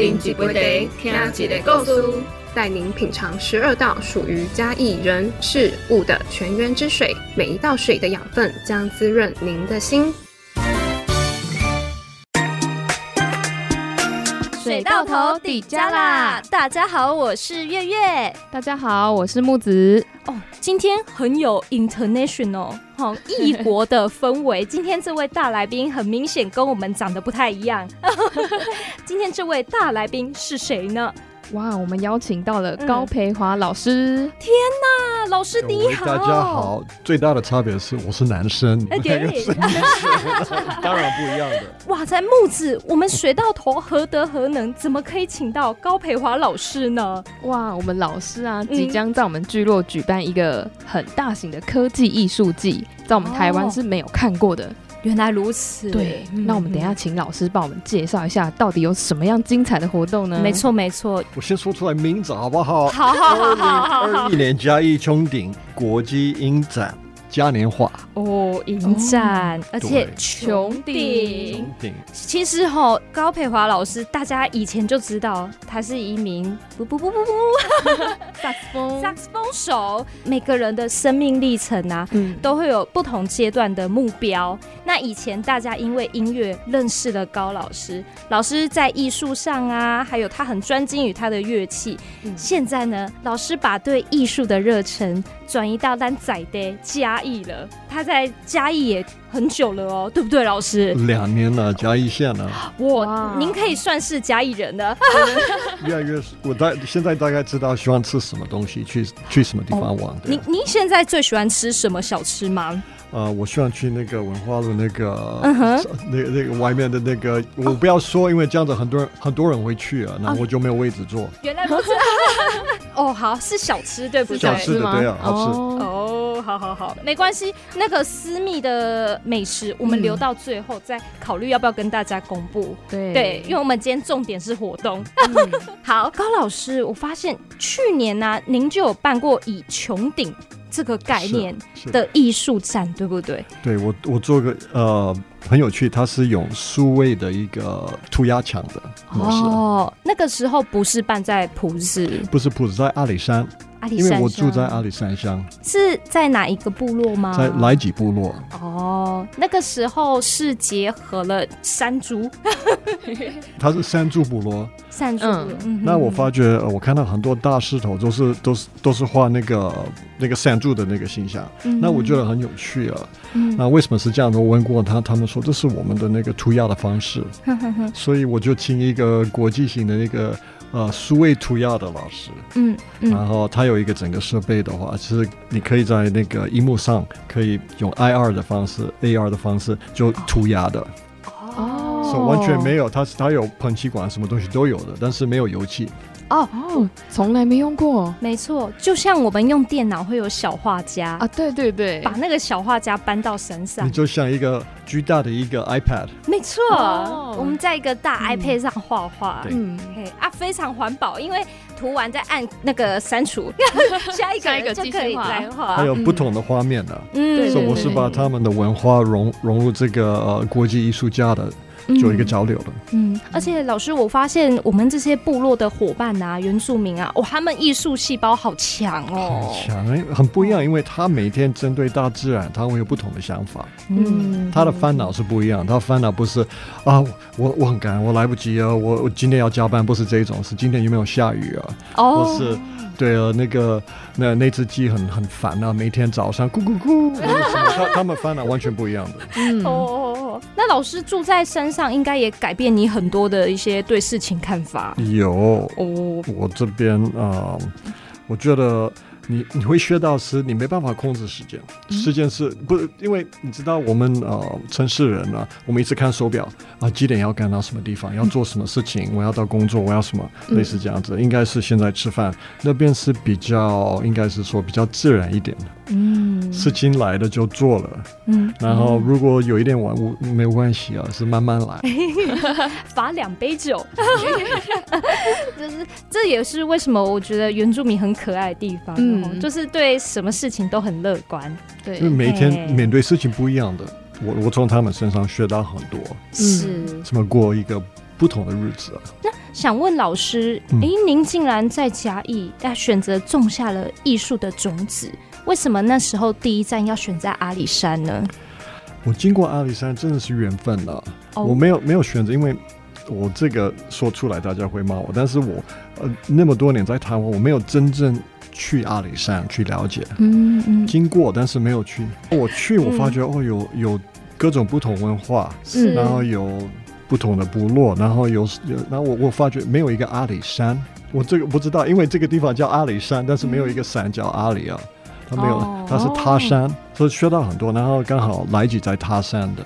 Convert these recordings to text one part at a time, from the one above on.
零几杯茶，听几个故事，带您品尝十二道属于嘉义人事物的泉源之水，每一道水的养分将滋润您的心。水到头底加啦！大家好，我是月月。大家好，我是木子。哦，今天很有 international 好异国的氛围。今天这位大来宾很明显跟我们长得不太一样。今天这位大来宾是谁呢？哇，我们邀请到了高培华老师。天哪，老师你好！大家好。最大的差别是我是男生，你们两个是女生，当然不一样的。哇，在木子，我们水到头何德何能，怎么可以请到高培华老师呢？哇，我们老师啊，即将在我们聚落举办一个很大型的科技艺术季，在我们台湾是没有看过的。原来如此，对，那我们等一下请老师帮我们介绍一下，到底有什么样精彩的活动呢？没错，没错，我先说出来名字好不好？好好好好好，二一年嘉义穹顶国际影展。嘉年华哦，影展，而且穹顶。其实哈，高培华老师，大家以前就知道他是一名不不不不不 萨克斯风萨克斯风手。每个人的生命历程啊，都会有不同阶段的目标。那以前大家因为音乐认识了高老师，老师在艺术上啊，还有他很专精于他的乐器。现在呢，老师把对艺术的热忱转移到咱仔的嘉。义了，他在嘉义也很久了哦，对不对，老师？两年了，嘉义县了。我，您可以算是嘉义人了。越来越，我大现在大概知道喜欢吃什么东西，去去什么地方玩。您您现在最喜欢吃什么小吃吗？呃，我希望去那个文化路那个，那那个外面的那个，我不要说，因为这样子很多人很多人会去啊，那我就没有位置坐。原来不是。哦，好，是小吃对不对？小吃的对啊，好吃。哦，好好好，没关系。那个私密的美食，我们留到最后再考虑要不要跟大家公布。对对，因为我们今天重点是活动。好，高老师，我发现去年呢，您就有办过以穹顶。这个概念的艺术展，对不对？对我，我做个呃很有趣，它是用数位的一个涂鸦墙的模式。哦，那个时候不是办在普日，不是普日，在阿里山。因为我住在阿里山乡，是在哪一个部落吗？在来吉部落。哦，那个时候是结合了山猪，它是山猪部落。山猪。那我发觉，我看到很多大石头都是都是都是画那个那个山猪的那个形象，那我觉得很有趣啊。那为什么是这样的？我问过他，他们说这是我们的那个涂鸦的方式，所以我就请一个国际型的那个。呃，数位涂鸦的老师，嗯，然后他有一个整个设备的话，其实你可以在那个荧幕上可以用 I R 的方式、A R 的方式就涂鸦的，哦，完全没有，它它有喷气管，什么东西都有的，但是没有油漆。哦哦，从来没用过。没错，就像我们用电脑会有小画家。啊，对对对，把那个小画家搬到身上，你就像一个巨大的一个 iPad。没错，我们在一个大 iPad 上画画，嗯，嘿啊，非常环保，因为涂完再按那个删除，下一个一个就可以再画。还有不同的画面的，嗯，所以我是把他们的文化融融入这个呃国际艺术家的。就一个交流了。嗯，而且老师，我发现我们这些部落的伙伴啊，原住民啊，哇，他们艺术细胞好强哦，很强，很不一样，因为他每天针对大自然，他会有不同的想法。嗯，他的烦恼是不一样，他烦恼不是啊，我我很赶，我来不及啊，我我今天要加班，不是这种，是今天有没有下雨啊？哦，是。对啊，那个那那只鸡很很烦啊，每天早上咕咕咕，他他们烦恼完全不一样的。嗯哦，那老师住在山上，应该也改变你很多的一些对事情看法。有哦，我这边啊，我觉得。你你会学到是，你没办法控制时间，时间是不？因为你知道我们呃城市人啊，我们一直看手表啊，几点要赶到什么地方，要做什么事情，我要到工作，我要什么，类似这样子。应该是现在吃饭那边是比较，应该是说比较自然一点的。嗯，事情来了就做了。嗯，然后如果有一点晚，没有关系啊，是慢慢来。罚两杯酒，这是这也是为什么我觉得原住民很可爱的地方。嗯，就是对什么事情都很乐观。对，因为每天面对事情不一样的，我我从他们身上学到很多。是，怎么过一个不同的日子啊？那想问老师，嗯诶，您竟然在嘉义但选择种下了艺术的种子，为什么那时候第一站要选在阿里山呢？我经过阿里山真的是缘分了，哦。我没有没有选择，因为我这个说出来大家会骂我，但是我呃那么多年在台湾，我没有真正去阿里山去了解，嗯嗯。经过但是没有去。我去我发觉、哦有有各种不同文化，是。然后有不同的部落，然后有有然后我我发觉没有一个阿里山，我这个不知道，因为这个地方叫阿里山，但是没有一个山叫阿里啊。它没有哦，它是他山，所以学到很多。然后刚好来几在他山的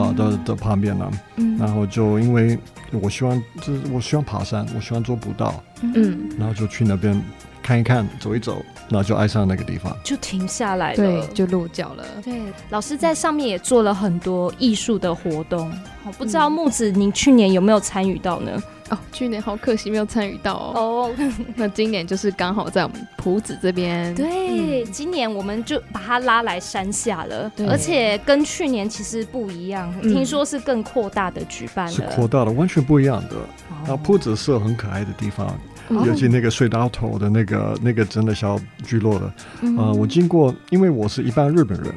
啊、的的旁边呢，嗯。然后就因为我喜欢，就是我喜欢爬山，我喜欢做步道，嗯，然后就去那边看一看，走一走，然后就爱上那个地方。就停下来了。对，就落脚了。对，老师在上面也做了很多艺术的活动。哦，不知道木子，您去年有没有参与到呢？哦，去年好可惜没有参与到哦。哦，那今年就是刚好在我们埔子这边。对，今年我们就把它拉来山下了，对而且跟去年其实不一样，嗯听说是更扩大的举办了。是扩大的，完全不一样的。哦然后铺子是很可爱的地方，哦尤其那个隧道头的那个那个真的小聚落了。啊呃，我经过，因为我是一般日本人，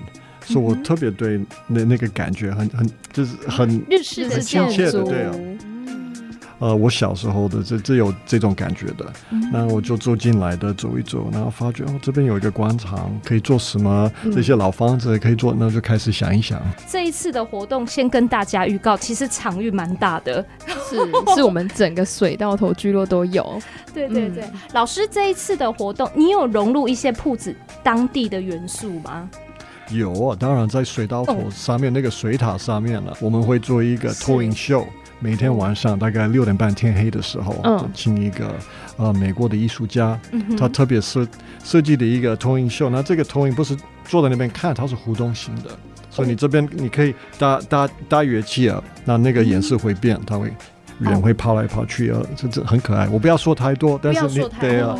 所以我特别对那那个感觉很很就是很日式的很亲切的建筑对啊呃，我小时候的这这有这种感觉的，嗯那我就走进来的走一走，然后发觉哦这边有一个广场，可以做什么？这些老房子可以做，那就开始想一想。这一次的活动，先跟大家预告，其实场域蛮大的。是是我们整个水稻头聚落都有。对对对，老师这一次的活动，你有融入一些铺子当地的元素吗？有啊，当然在水稻头上面、那个水塔上面呢，我们会做一个是投影秀。每天晚上大概六点半天黑的时候，嗯就请一个呃美国的艺术家，嗯他特别设设计的一个投影秀。那这个投影不是坐在那边看，它是互动型的，所以你这边你可以搭搭搭乐器啊，那那个颜色会变，它会人会跑来跑去啊，这这很可爱。我不要说太多，但是你对啊，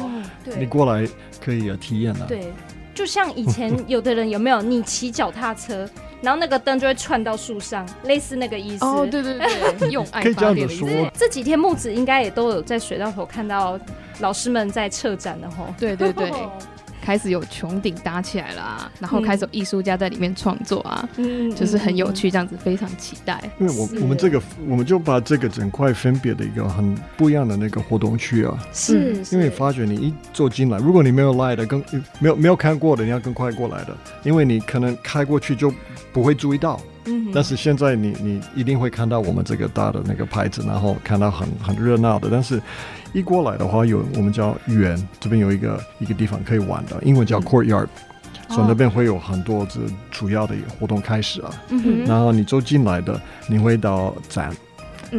你过来可以呃体验啊。对，就像以前有的人有没有，你骑脚踏车，然后那个灯就会串到树上，类似那个意思。哦，对对对，用爱 可以这发电的意思。这几天木子应该也都有在水稻头看到老师们在策展的吼。对对对，开始有穹顶搭起来了啊，然后开始有艺术家在里面创作啊，嗯就是很有。趣，这样子非常期待。因为我我们这个我们就把这个整块分别的一个很不一样的那个活动区啊，是，因为发觉你一坐进来，如果你没有来的，更没有没有看过的，你要更快过来的，因为你可能开过去就不会注意到，但是现在你你一定会看到我们这个大的那个牌子，然后看到很很热闹的，但是一过来的话，有我们叫园，这边有一个一个地方可以玩的，英文叫 courtyard，、所以那边会有很多这主要的活动开始啊。然后你走进来的，你会到展，嗯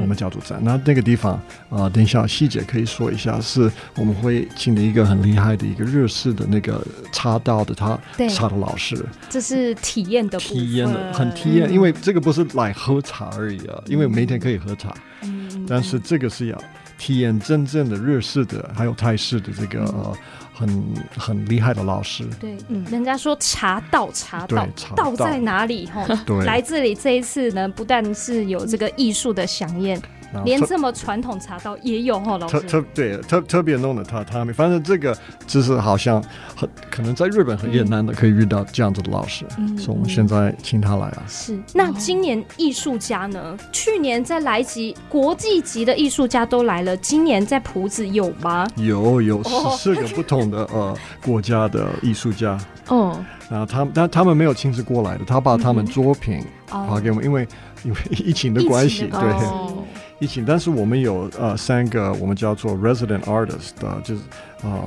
我们叫做展。那那个地方啊、呃等一下细节可以说一下，是我们会请的一个很厉害的一个日式的那个茶道的他对。插的老师，这是体验的体验的很体验，因为这个不是来喝茶而已啊，因为每天可以喝茶，嗯。但是这个是要体验真正的日式的还有泰式的这个、呃很很厉害的老师，对，嗯人家说茶道，茶道，茶道。在哪里？哈，对，来这里这一次呢，不但是有这个艺术的飨宴，连这么传统茶道也有吼，老特师。特特对特特别弄的他他们，反正这个就是好像很可能在日本很也难的可以遇到这样子的老师，嗯所以我们现在请他来啊。是，那今年艺术家呢？去年在来吉国际级的艺术家都来了，今年在浦子有吗？有有哦十四个不同的呃国家的艺术家，哦，然后他们但他们没有亲自过来的，他把他们嗯作品发给我们，因为因为疫情的关系，对哦疫情，但是我们有呃三个我们叫做 resident artist 的，就是嗯。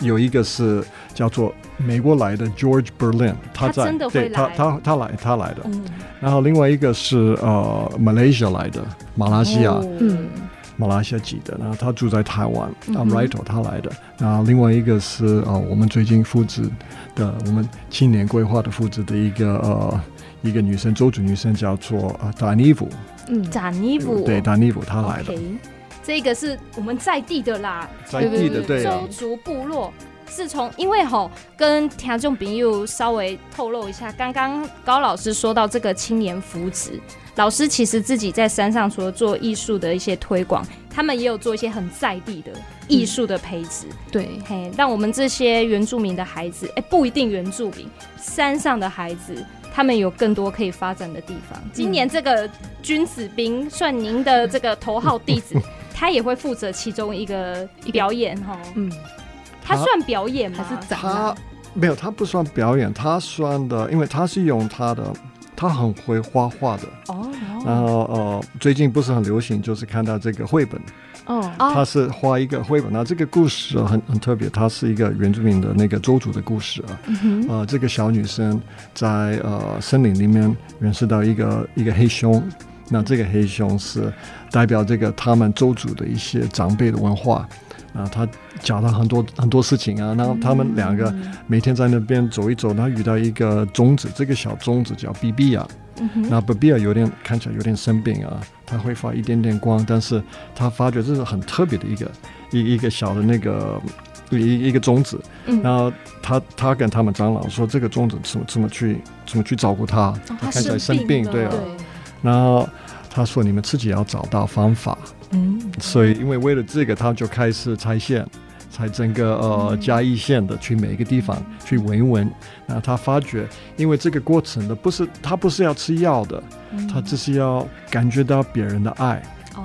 有一个是叫做美国来的 George Berlin，他在对他他他来他来的，嗯，然后另外一个是呃 Malaysia 来的，马来西亚、哦。嗯，马来西亚籍的，然后他住在台湾，啊嗯哼。Rito 他来的，然后另外一个是呃我们最近复制的，我们青年规划的复制的一个呃一个女生，周主女生叫做呃达尼夫，嗯，展衣服，对达尼夫她来的，OK，这个是我们在地的啦，在地的对周，族部落。是从因为吼跟听众朋友稍微透露一下，刚刚高老师说到这个青年福祉，老师其实自己在山上除了做艺术的一些推广，他们也有做一些很在地的艺术的培植，对，嘿，让我们这些原住民的孩子，哎，不一定原住民，山上的孩子。他们有更多可以发展的地方。今年这个君子兵算您的这个头号弟子，他也会负责其中一个表演哈。嗯，他算表演吗？还是他没有，他不算表演，他算的，因为他是用他的，他很会画画的哦。然后呃，最近不是很流行，就是看到这个绘本。哦，他是画一个绘本，那这个故事很很特别，它是一个原住民的那个周族的故事啊。呃，这个小女生在呃森林里面认识到一个一个黑熊，那这个黑熊是代表这个他们周族的一些长辈的文化啊。他讲了很多很多事情啊，然后他们两个每天在那边走一走，然后遇到一个种子，这个小种子叫 B B 啊。那 B B 啊有点看起来有点生病啊。它会发一点点光，但是他发觉这是很特别的一个一一个小的那个一一个种子，然后他他跟他们长老说这个种子怎么怎么去怎么去照顾它，他看起来生病，对啊，然后他说你们自己要找到方法，嗯，所以因为为了这个，他就开始拆线。拆整个呃嘉义县的去每一个地方去闻一闻，那他发觉，因为这个过程的，不是他不是要吃药的，他只是要感觉到别人的爱。哦，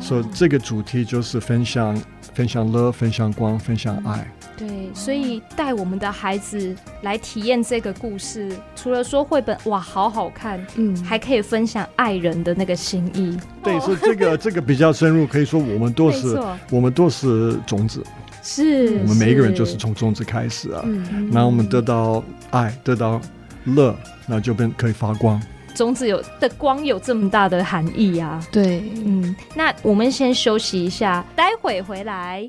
所以这个主题就是分享分享乐，分享光，分享爱。对，所以带我们的孩子来体验这个故事，除了说绘本哇好好看，嗯，还可以分享爱人的那个心意。对，是这个这个比较深入，可以说我们都是我们都是种子。是我们每一个人就是从种子开始啊，然后我们得到爱，得到乐，那就变可以发光。种子有的光有这么大的含义啊！对，嗯，那我们先休息一下，待会回来。